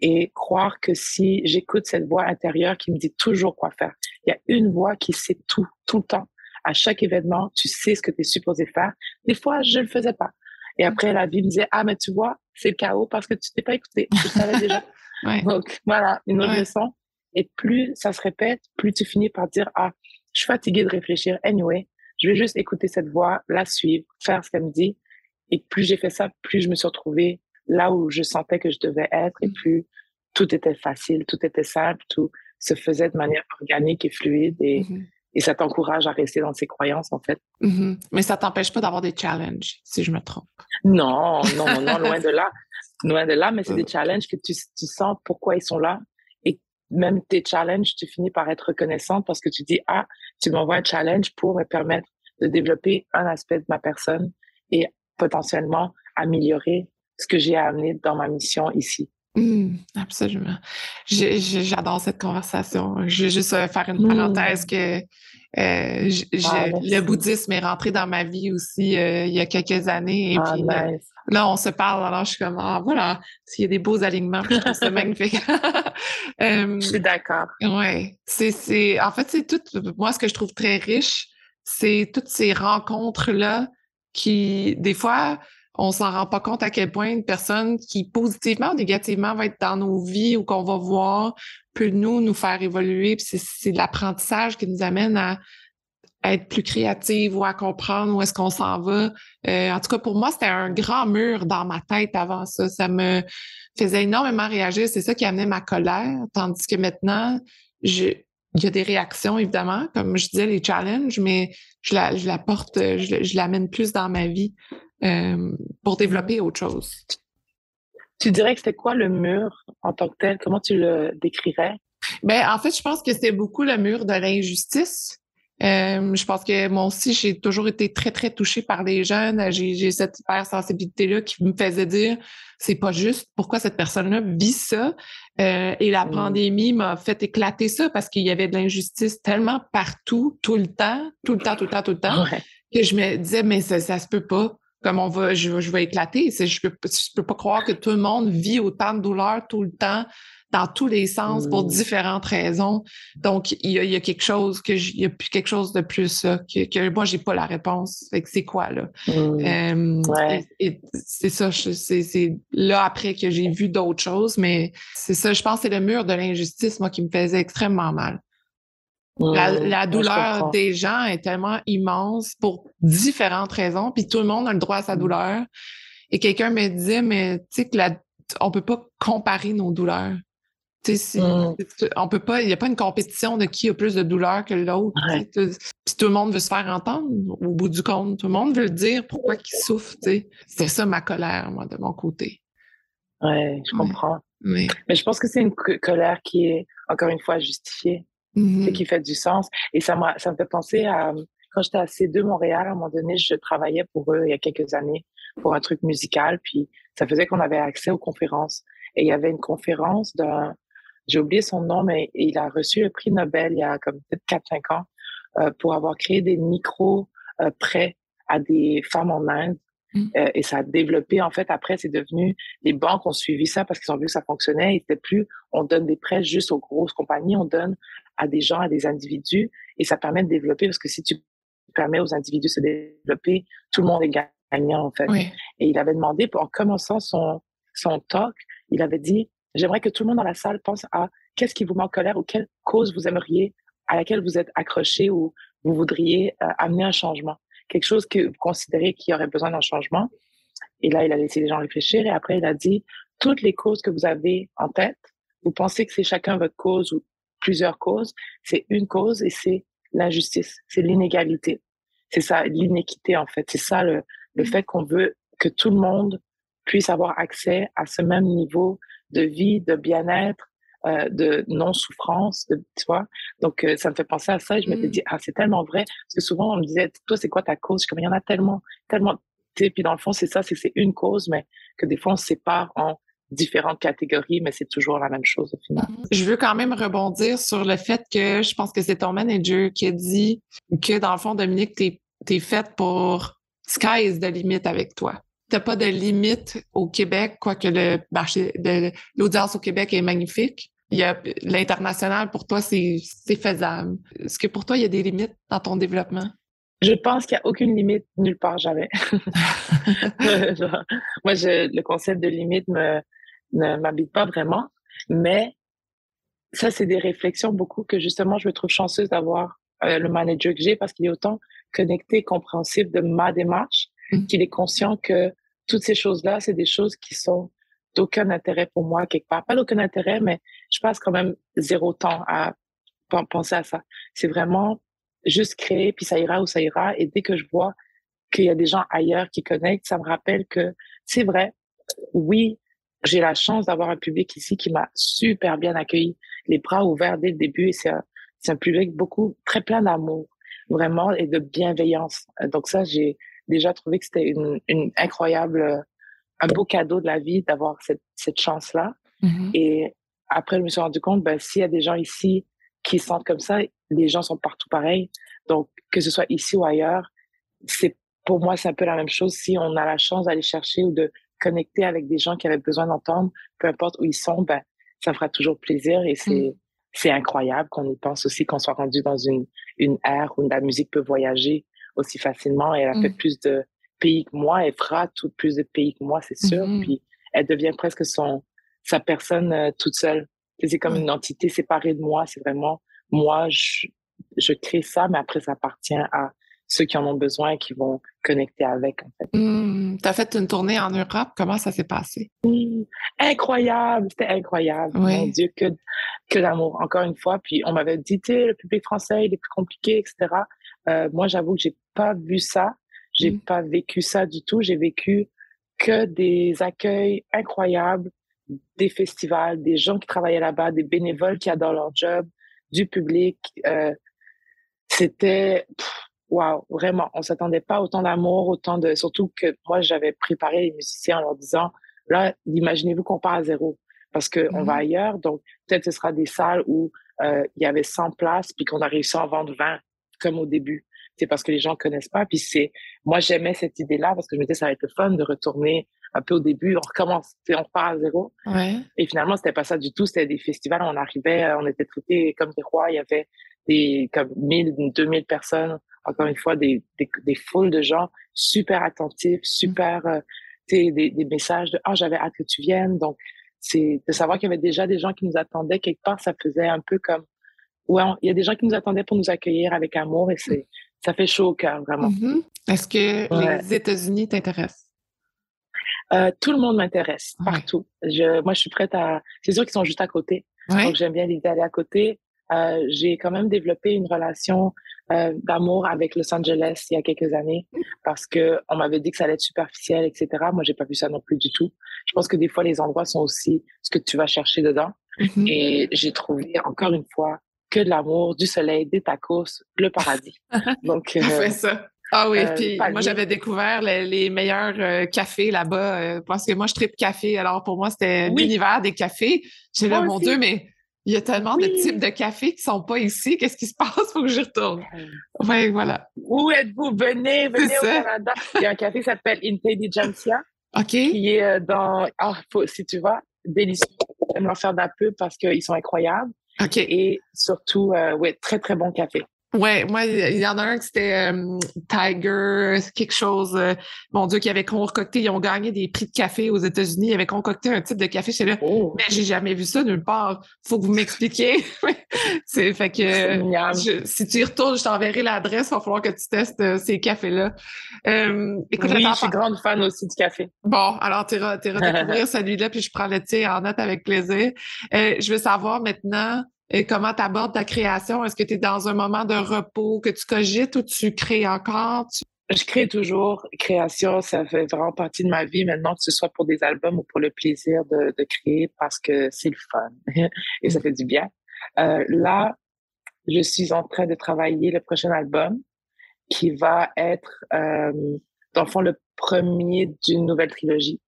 et croire que si j'écoute cette voix intérieure qui me dit toujours quoi faire, il y a une voix qui sait tout, tout le temps. À chaque événement, tu sais ce que tu es supposé faire. Des fois, je le faisais pas. Et après, la vie me disait, ah, mais tu vois, c'est le chaos parce que tu t'es pas écouté. Tu savais déjà. (laughs) Donc, voilà, une autre leçon. Et plus ça se répète, plus tu finis par dire, ah, je suis fatiguée de réfléchir. Anyway, je vais juste écouter cette voix, la suivre, faire ce qu'elle me dit. Et plus j'ai fait ça, plus je me suis retrouvée là où je sentais que je devais être et mmh. plus tout était facile, tout était simple, tout se faisait de manière organique et fluide et, mmh et ça t'encourage à rester dans ses croyances en fait. Mmh Mais ça t'empêche pas d'avoir des challenges, si je me trompe. Non, non, non, loin de là. (laughs) Loin de là, mais c'est des challenges que tu, tu sens pourquoi ils sont là. Et même tes challenges, tu finis par être reconnaissante parce que tu dis, ah, tu m'envoies un challenge pour me permettre de développer un aspect de ma personne et potentiellement améliorer ce que j'ai amené dans ma mission ici. Mmh, absolument. J'adore cette conversation. Je vais juste euh, faire une mmh. parenthèse que euh, ah, le bouddhisme est rentré dans ma vie aussi euh, il y a quelques années. Et ah, puis, là, on se parle, alors je suis comme, ah, voilà, s'il y a des beaux alignements, je trouve ça (laughs) magnifique. (laughs) je suis d'accord. Oui. C'est, en fait, c'est tout, moi, ce que je trouve très riche, c'est toutes ces rencontres-là qui, des fois, on s'en rend pas compte à quel point une personne qui positivement ou négativement va être dans nos vies ou qu'on va voir peut nous nous faire évoluer. C'est l'apprentissage qui nous amène à, être plus créative ou à comprendre où est-ce qu'on s'en va. Euh, en tout cas, pour moi, c'était un grand mur dans ma tête avant ça. Ça me faisait énormément réagir. C'est ça qui amenait ma colère. Tandis que maintenant, il y a des réactions, évidemment, comme je disais, les challenges, mais je la, porte, je l'amène plus dans ma vie. Euh, pour développer autre chose. Tu dirais que c'était quoi le mur en tant que tel? Comment tu le décrirais? Ben, en fait, je pense que c'est beaucoup le mur de l'injustice. Euh, je pense que moi aussi, j'ai toujours été très, très touchée par les jeunes. J'ai cette hypersensibilité-là qui me faisait dire c'est pas juste. Pourquoi cette personne-là vit ça? Euh, et la mmh. pandémie m'a fait éclater ça parce qu'il y avait de l'injustice tellement partout, tout le temps, tout le temps, tout le temps, tout le temps, que je me disais, mais ça, ça se peut pas comme on va, je, je vais éclater. Je peux, je peux pas croire que tout le monde vit autant de douleur tout le temps, dans tous les sens, pour mmh. différentes raisons. Donc, il y a, il y a quelque chose que il y a plus quelque chose de plus que, que moi j'ai pas la réponse. Fait que c'est quoi là? Mmh. et, c'est ça. C'est là après que j'ai vu d'autres choses, mais c'est ça. Je pense que c'est le mur de l'injustice moi qui me faisait extrêmement mal. La, douleur des gens est tellement immense pour différentes raisons, puis tout le monde a le droit à sa mm. douleur. Et quelqu'un me disait, mais tu sais que la, on peut pas comparer nos douleurs. Si, Mmh. On peut pas, il n'y a pas une compétition de qui a plus de douleur que l'autre. Ouais. Puis tout le monde veut se faire entendre au bout du compte. Tout le monde veut le dire pourquoi il souffre. C'est ça ma colère, moi, de mon côté. Ouais, je comprends. Mais, Mais je pense que c'est une co- colère qui est, encore une fois, justifiée, Mhm. et qui fait du sens. Et ça, m'a- ça me fait penser à quand j'étais à C2 Montréal, à un moment donné, je travaillais pour eux il y a quelques années pour un truc musical, puis ça faisait qu'on avait accès aux conférences. Et il y avait une conférence d'un, j'ai oublié son nom, mais il a reçu le prix Nobel il y a comme peut-être 4-5 ans euh, pour avoir créé des micros euh, prêts à des femmes en Inde. Mm. Euh, et ça a développé, en fait, après, c'est devenu, les banques ont suivi ça parce qu'ils ont vu que ça fonctionnait. Et c'était plus, on donne des prêts juste aux grosses compagnies, on donne à des gens, à des individus, et ça permet de développer, parce que si tu permets aux individus de se développer, tout le monde est gagnant, en fait. Oui. Et il avait demandé, en commençant son, son talk, il avait dit, j'aimerais que tout le monde dans la salle pense à qu'est-ce qui vous met en colère ou quelle cause vous aimeriez, à laquelle vous êtes accroché ou vous voudriez euh, amener un changement. Quelque chose que vous considérez qu'il y aurait besoin d'un changement. Et là, il a laissé les gens réfléchir et après, il a dit, toutes les causes que vous avez en tête, vous pensez que c'est chacun votre cause ou plusieurs causes, c'est une cause et c'est l'injustice, c'est l'inégalité. C'est ça, l'inéquité en fait. C'est ça le, le fait qu'on veut que tout le monde puisse avoir accès à ce même niveau de vie, de bien-être, euh, de non-souffrance, de, tu vois? Donc, euh, ça me fait penser à ça et je m'étais Mm. dit, ah, c'est tellement vrai. Parce que souvent, on me disait, toi, c'est quoi ta cause? Je suis comme, il y en a tellement, tellement. Tu sais, puis dans le fond, c'est ça, c'est une cause, mais que des fois, on se sépare en différentes catégories, mais c'est toujours la même chose au final. Je veux quand même rebondir sur le fait que je pense que c'est ton manager qui a dit que, dans le fond, Dominique, t'es es faite pour sky is the limit avec toi. T'as pas de limite au Québec, quoique le marché de l'audience au Québec est magnifique. Il y a l'international pour toi, c'est faisable. Est-ce que pour toi, il y a des limites dans ton développement? Je pense qu'il n'y a aucune limite nulle part, jamais. (laughs) (laughs) Genre, moi, je, le concept de limite me, ne m'habite pas vraiment, mais ça, c'est des réflexions beaucoup que justement, je me trouve chanceuse d'avoir euh, le manager que j'ai parce qu'il est autant connecté, compréhensif de ma démarche, Mm. qu'il est conscient que toutes ces choses-là, c'est des choses qui sont d'aucun intérêt pour moi quelque part. Pas d'aucun intérêt, mais je passe quand même zéro temps à pen- penser à ça. C'est vraiment juste créer, puis ça ira où ça ira. Et dès que je vois qu'il y a des gens ailleurs qui connectent, ça me rappelle que c'est vrai, oui, j'ai la chance d'avoir un public ici qui m'a super bien accueilli, les bras ouverts dès le début. Et c'est un, public beaucoup, très plein d'amour, vraiment, et de bienveillance. Donc ça, j'ai déjà trouvé que c'était une, une incroyable, euh, un beau cadeau de la vie d'avoir cette, cette chance-là. Mhm. Et après, je me suis rendu compte, ben, s'il y a des gens ici qui se sentent comme ça, les gens sont partout pareils. Donc, que ce soit ici ou ailleurs, c'est, pour moi, c'est un peu la même chose. Si on a la chance d'aller chercher ou de connecter avec des gens qui avaient besoin d'entendre, peu importe où ils sont, ben, ça fera toujours plaisir et c'est, c'est incroyable qu'on y pense aussi, qu'on soit rendu dans une, une ère où la musique peut voyager aussi facilement et elle a fait plus de pays que moi, elle fera tout plus de pays que moi, c'est sûr. Mhm. Puis elle devient presque son, sa personne euh, toute seule. Tu C'est comme une entité séparée de moi. C'est vraiment moi, je, je crée ça, mais après, ça appartient à ceux qui en ont besoin et qui vont connecter avec, en fait. Hmm, T'as fait une tournée en Europe? Comment ça s'est passé? Incroyable, c'était incroyable. Oui. Mon Dieu, que, que d'amour, encore une fois. Puis on m'avait dit, tu le public français, il est plus compliqué, etc. Euh, moi, j'avoue que j'ai pas vu ça. J'ai Mm. pas vécu ça du tout. J'ai vécu que des accueils incroyables, des festivals, des gens qui travaillaient là-bas, des bénévoles qui adorent leur job, du public. Euh, c'était, waouh, vraiment, on s'attendait pas autant d'amour, autant de, surtout que moi, j'avais préparé les musiciens en leur disant, là, imaginez-vous qu'on part à zéro parce que on va ailleurs, donc peut-être ce sera des salles où euh, il y avait 100 places puis qu'on a réussi à en vendre 20 comme au début. C'est parce que les gens connaissent pas. Puis c'est, moi j'aimais cette idée-là parce que je me disais ça va être le fun de retourner un peu au début, on recommence, on repart à zéro. Ouais. Et finalement, c'était pas ça du tout. C'était des festivals. On arrivait, on était traités comme des rois. Il y avait des, comme 1000, 2000 personnes. Encore une fois, des, des, des foules de gens super attentifs, super, euh, des, des messages de, ah, j'avais hâte que tu viennes. Donc, c'est de savoir qu'il y avait déjà des gens qui nous attendaient quelque part. Ça faisait un peu comme, ouais, il y a des gens qui nous attendaient pour nous accueillir avec amour et c'est, ça fait chaud au cœur, vraiment. Mhm. Est-ce que Ouais. les États-Unis t'intéressent? Euh, tout le monde m'intéresse, partout. Je, moi, je suis prête à... C'est sûr qu'ils sont juste à côté. Donc, j'aime bien l'idée d'aller à côté. Euh, j'ai quand même développé une relation euh, d'amour avec Los Angeles il y a quelques années parce que on m'avait dit que ça allait être superficiel, etc. Moi, j'ai pas vu ça non plus du tout. Je pense que des fois, les endroits sont aussi ce que tu vas chercher dedans. Mm-hmm. Et j'ai trouvé encore une fois que de l'amour, du soleil, des tacos, le paradis. (laughs) Donc, euh, ça. Ah oui, euh, puis moi j'avais découvert les, meilleurs euh, cafés là-bas euh, parce que moi je tripe café. Alors pour moi c'était l'univers des cafés. J'ai là mon Dieu, mais il y a tellement de types de cafés qui sont pas ici. Qu'est-ce qui se passe? Faut que j'y retourne. Oui, voilà. Où êtes-vous? Venez, venez au Canada. Il y a un café qui s'appelle Intelligentsia. OK. Qui est dans, ah, si tu vois, délicieux. J'aime leur faire de la pub parce qu'ils sont incroyables. OK. Et surtout, ouais, très, très bon café. Ouais, moi, il y en a un qui c'était euh, Tiger, quelque chose, euh, mon Dieu, qui avait concocté, ils ont gagné des prix de café aux États-Unis, ils avaient concocté un type de café chez là. Oh. Mais j'ai jamais vu ça nulle part. Faut que vous m'expliquiez. (laughs) c'est fait que si tu y retournes, je t'enverrai l'adresse, il va falloir que tu testes euh, ces cafés-là. écoute, oui, je suis grande fan aussi du café. Bon, alors tu iras, (laughs) découvrir celui-là, puis je prends le tien en note avec plaisir. je veux savoir maintenant et comment tu ta création? Est-ce que tu es dans un moment de repos que tu cogites ou tu crées encore? Je crée toujours. Création, ça fait vraiment partie de ma vie maintenant, que ce soit pour des albums ou pour le plaisir de, créer parce que c'est le fun (laughs) et ça fait du bien. Euh, là, je suis en train de travailler le prochain album qui va être, euh, dans le fond, le premier d'une nouvelle trilogie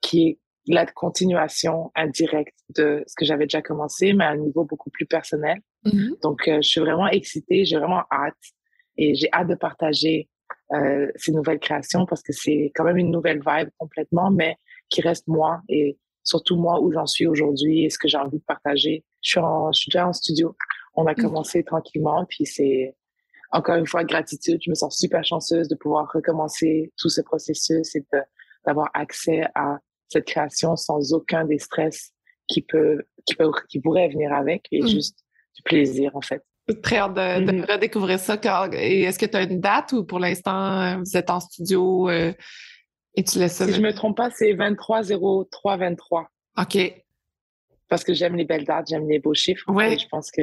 qui est la continuation indirecte de ce que j'avais déjà commencé, mais à un niveau beaucoup plus personnel. Mm-hmm. Donc, euh, je suis vraiment excitée, j'ai vraiment hâte et j'ai hâte de partager euh, ces nouvelles créations parce que c'est quand même une nouvelle vibe complètement, mais qui reste moi et surtout moi où j'en suis aujourd'hui et ce que j'ai envie de partager. Je suis, en, je suis déjà en studio. On a mm-hmm. commencé tranquillement, puis c'est encore une fois gratitude. Je me sens super chanceuse de pouvoir recommencer tout ce processus et d'avoir accès à cette création sans aucun des stress qui peut, qui peut, qui pourrait venir avec et mm. juste du plaisir, en fait. Très hâte de, mm. redécouvrir ça. Et est-ce que tu as une date ou pour l'instant, vous êtes en studio euh, et tu laisses ça? Si je me trompe pas, c'est 23 03 23. OK. Parce que j'aime les belles dates, j'aime les beaux chiffres. Oui. Je pense que,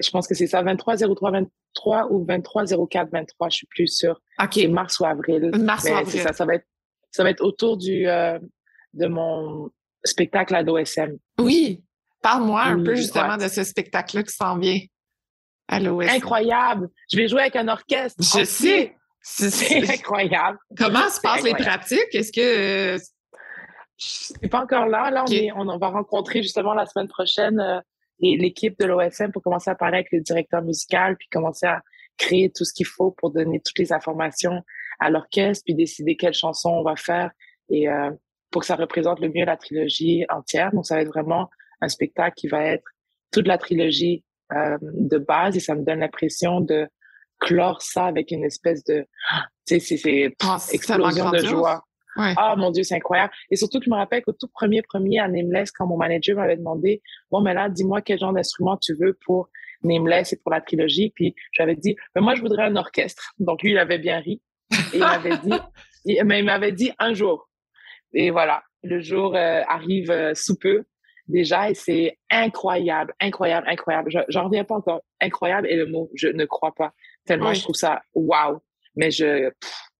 je pense que c'est ça, 23 03 23 ou 23 04 23, je suis plus sûre. OK. C'est mars ou avril. Mars ou avril. Ça, ça va être, ça va être autour du, euh, de mon spectacle à l'OSM. Oui. Parle-moi un peu justement de ce spectacle-là qui s'en vient à l'OSM. Incroyable. Je vais jouer avec un orchestre. Je sais. (laughs) C'est incroyable. Comment se passent les pratiques? Est-ce que. C'est pas encore là. Là, on, on, va rencontrer justement la semaine prochaine euh, l'équipe de l'OSM pour commencer à parler avec le directeur musical, puis commencer à créer tout ce qu'il faut pour donner toutes les informations à l'orchestre, puis décider quelle chanson on va faire. Et euh, pour que ça représente le mieux la trilogie entière. Donc, ça va être vraiment un spectacle qui va être toute la trilogie euh, de base et ça me donne l'impression de clore ça avec une espèce de, tu sais, c'est oh, explosion de joie. Ah mon Dieu, c'est incroyable. Et surtout je me rappelle qu'au tout premier premier à Nameless, quand mon manager m'avait demandé, bon, mais là, dis-moi quel genre d'instrument tu veux pour Nameless et pour la trilogie. Puis j'avais dit, mais moi, je voudrais un orchestre. Donc lui, il avait bien ri. Et il m'avait dit, mais il m'avait dit un jour, et voilà, le jour euh, arrive euh, sous peu déjà et c'est incroyable, incroyable, incroyable. J'en reviens pas encore. Incroyable et le mot, je ne crois pas. Tellement je trouve ça wow. Mais je,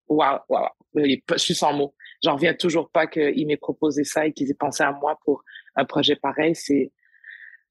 wow, wow. Je suis sans mots. J'en reviens toujours pas qu'ils m'aient proposé ça et qu'ils aient pensé à moi pour un projet pareil. C'est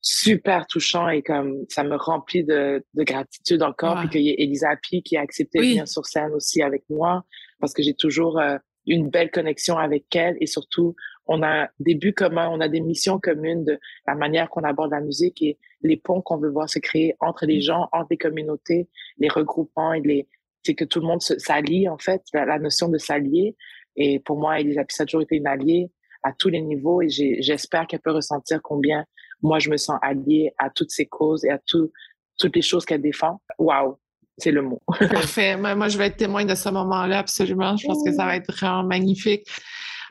super touchant et comme ça me remplit de, de gratitude encore. Puis qu'il y ait Elisa Api qui a accepté de venir sur scène aussi avec moi parce que j'ai toujours euh, une belle connexion avec elle et surtout, on a des buts communs, on a des missions communes de la manière qu'on aborde la musique et les ponts qu'on veut voir se créer entre les mm. gens, entre les communautés, les regroupements et les, c'est que tout le monde s'allie, en fait, la, notion de s'allier. Et pour moi, Elisabeth a toujours été une alliée à tous les niveaux et j'espère qu'elle peut ressentir combien moi je me sens alliée à toutes ces causes et à tout, toutes les choses qu'elle défend. Waouh! C'est le mot. (laughs) Parfait. Moi, je vais être témoin de ce moment-là, absolument. Je pense que ça va être vraiment magnifique.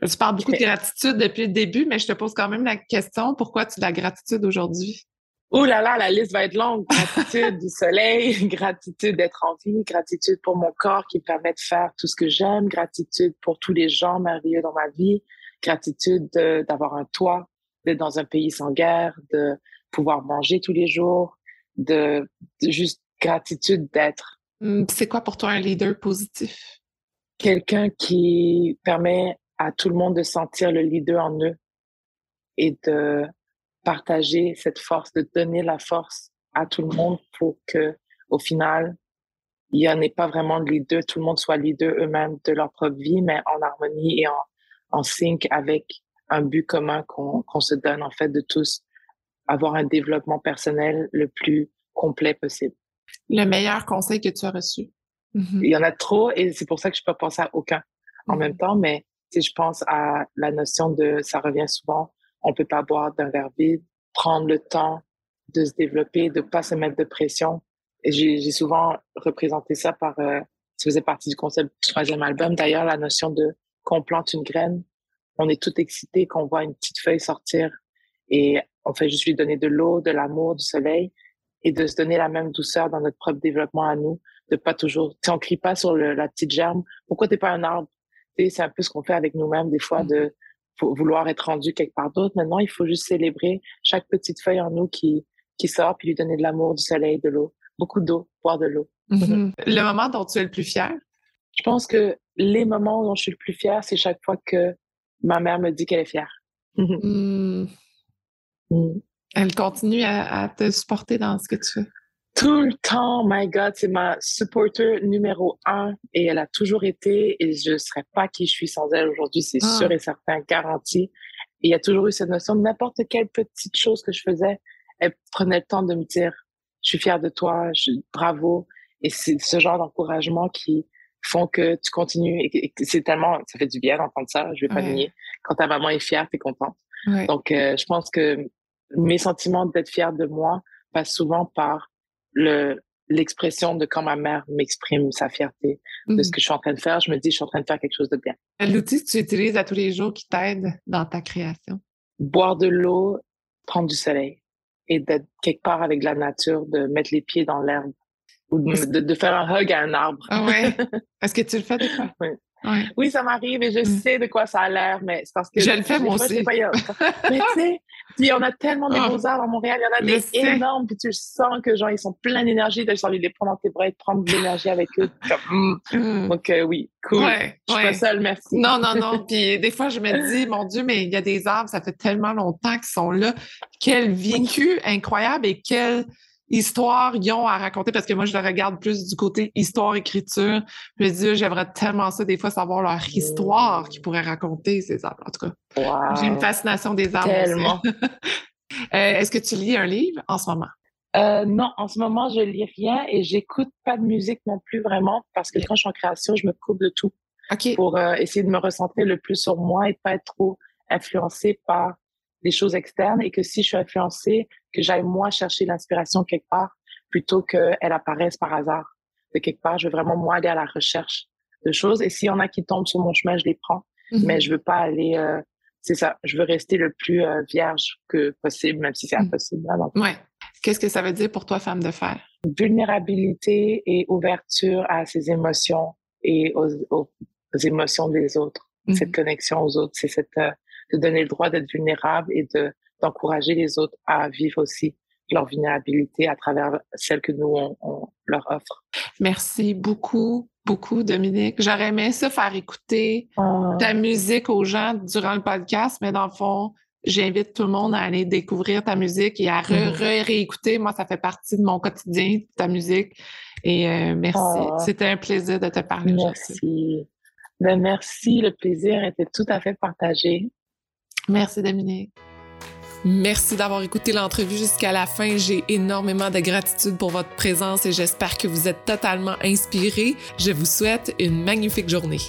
Tu parles beaucoup de gratitude depuis le début, mais je te pose quand même la question, pourquoi tu as de la gratitude aujourd'hui? Oh là là, la liste va être longue. Gratitude du soleil, (laughs) gratitude d'être en vie, gratitude pour mon corps qui me permet de faire tout ce que j'aime, gratitude pour tous les gens merveilleux dans ma vie, gratitude d'avoir un toit, d'être dans un pays sans guerre, de pouvoir manger tous les jours, de, juste gratitude d'être. Mmh, c'est quoi pour toi un leader positif? Quelqu'un qui permet à tout le monde de sentir le leader en eux et de partager cette force, de donner la force à tout le monde pour que, au final, il n'y en ait pas vraiment de leader, tout le monde soit leader eux-mêmes de leur propre vie, mais en harmonie et en, en sync avec un but commun qu'on se donne, en fait, de tous avoir un développement personnel le plus complet possible. Le meilleur conseil que tu as reçu? Mm-hmm. Il y en a trop et c'est pour ça que je peux penser à aucun en même mm-hmm. temps, mais si je pense à la notion de, ça revient souvent, on peut pas boire d'un verre vide, prendre le temps de se développer, de pas se mettre de pression. Et j'ai souvent représenté ça par, euh, ça faisait partie du concept du troisième album. D'ailleurs, la notion de qu'on plante une graine, on est tout excité qu'on voit une petite feuille sortir et on fait juste lui donner de l'eau, de l'amour, du soleil et de se donner la même douceur dans notre propre développement à nous, de pas toujours, si on crie pas sur la petite germe, pourquoi t'es pas un arbre? C'est un peu ce qu'on fait avec nous-mêmes des fois de vouloir être rendu quelque part d'autre. Maintenant, il faut juste célébrer chaque petite feuille en nous qui, qui sort puis lui donner de l'amour, du soleil, de l'eau. Beaucoup d'eau, boire de l'eau. Mm-hmm. (laughs) Le moment dont tu es le plus fier? Je pense que les moments dont je suis le plus fière, c'est chaque fois que ma mère me dit qu'elle est fière. (laughs) Mm. Mm. Elle continue à, te supporter dans ce que tu fais. Tout le temps, my God, c'est ma supporter numéro un et elle a toujours été et je ne serais pas qui je suis sans elle aujourd'hui, c'est ah. sûr et certain, garanti. Et il y a toujours eu cette notion de n'importe quelle petite chose que je faisais, elle prenait le temps de me dire, je suis fière de toi, je, bravo. Et c'est ce genre d'encouragement qui, font que tu continues et, c'est tellement, ça fait du bien d'entendre ça, je vais pas nier. Quand ta maman est fière, tu es contente. Donc, euh, je pense que mes sentiments d'être fière de moi passent souvent par le l'expression de quand ma mère m'exprime sa fierté de ce mmh. que je suis en train de faire. Je me dis, je suis en train de faire quelque chose de bien. L'outil que tu utilises à tous les jours qui t'aide dans ta création? Boire de l'eau, prendre du soleil et d'être quelque part avec la nature, de mettre les pieds dans l'herbe ou de, faire un hug à un arbre. Ah ouais? (laughs) Est-ce que tu le fais des fois? Oui. Oui, ça m'arrive et je mm. sais de quoi ça a l'air, mais c'est parce que. Je le fais moi aussi. (laughs) mais tu sais, puis on a tellement de ah. beaux arbres à Montréal, il y en a des énormes, puis tu sens que genre ils sont pleins d'énergie, tu as envie de les prendre dans tes bras et de prendre de l'énergie avec eux. (laughs) Mm. Mm. Donc euh, oui, cool. je suis pas seule, merci. Non, non, non. (laughs) puis des fois je me dis, mon Dieu, mais il y a des arbres, ça fait tellement longtemps qu'ils sont là. Quel vécu incroyable et quel histoire ils ont à raconter parce que moi, je le regarde plus du côté histoire-écriture. Je me dis, j'aimerais tellement ça, des fois, savoir leur histoire qu'ils pourraient raconter, ces arbres. En tout cas, j'ai une fascination des arbres. Tellement. (laughs) Euh, est-ce que tu lis un livre en ce moment? Euh, non, en ce moment, je lis rien et j'écoute pas de musique non plus vraiment parce que quand je suis en création, je me coupe de tout pour euh, essayer de me recentrer le plus sur moi et pas être trop influencée par des choses externes et que si je suis influencée, que j'aille moi chercher l'inspiration quelque part plutôt qu'elle apparaisse par hasard de quelque part. Je veux vraiment moi aller à la recherche de choses et s'il y en a qui tombent sur mon chemin, je les prends. Mhm. Mais je veux pas aller, euh, c'est ça, je veux rester le plus euh, vierge que possible, même si c'est mhm. impossible. Hein, ouais. Qu'est-ce que ça veut dire pour toi, femme de fer? Vulnérabilité et ouverture à ses émotions et aux, émotions des autres. Cette mhm. connexion aux autres, c'est cette euh, de donner le droit d'être vulnérable et de d'encourager les autres à vivre aussi leur vulnérabilité à travers celle que nous on, leur offre. Merci beaucoup, beaucoup Dominique. J'aurais aimé ça faire écouter ah. ta musique aux gens durant le podcast, mais dans le fond, j'invite tout le monde à aller découvrir ta musique et à mm-hmm. réécouter. Moi, ça fait partie de mon quotidien, ta musique. Et euh, merci. Ah. C'était un plaisir de te parler. Merci. Ben, merci. Le plaisir était tout à fait partagé. Merci Dominique. Merci d'avoir écouté l'entrevue jusqu'à la fin. J'ai énormément de gratitude pour votre présence et j'espère que vous êtes totalement inspirés. Je vous souhaite une magnifique journée.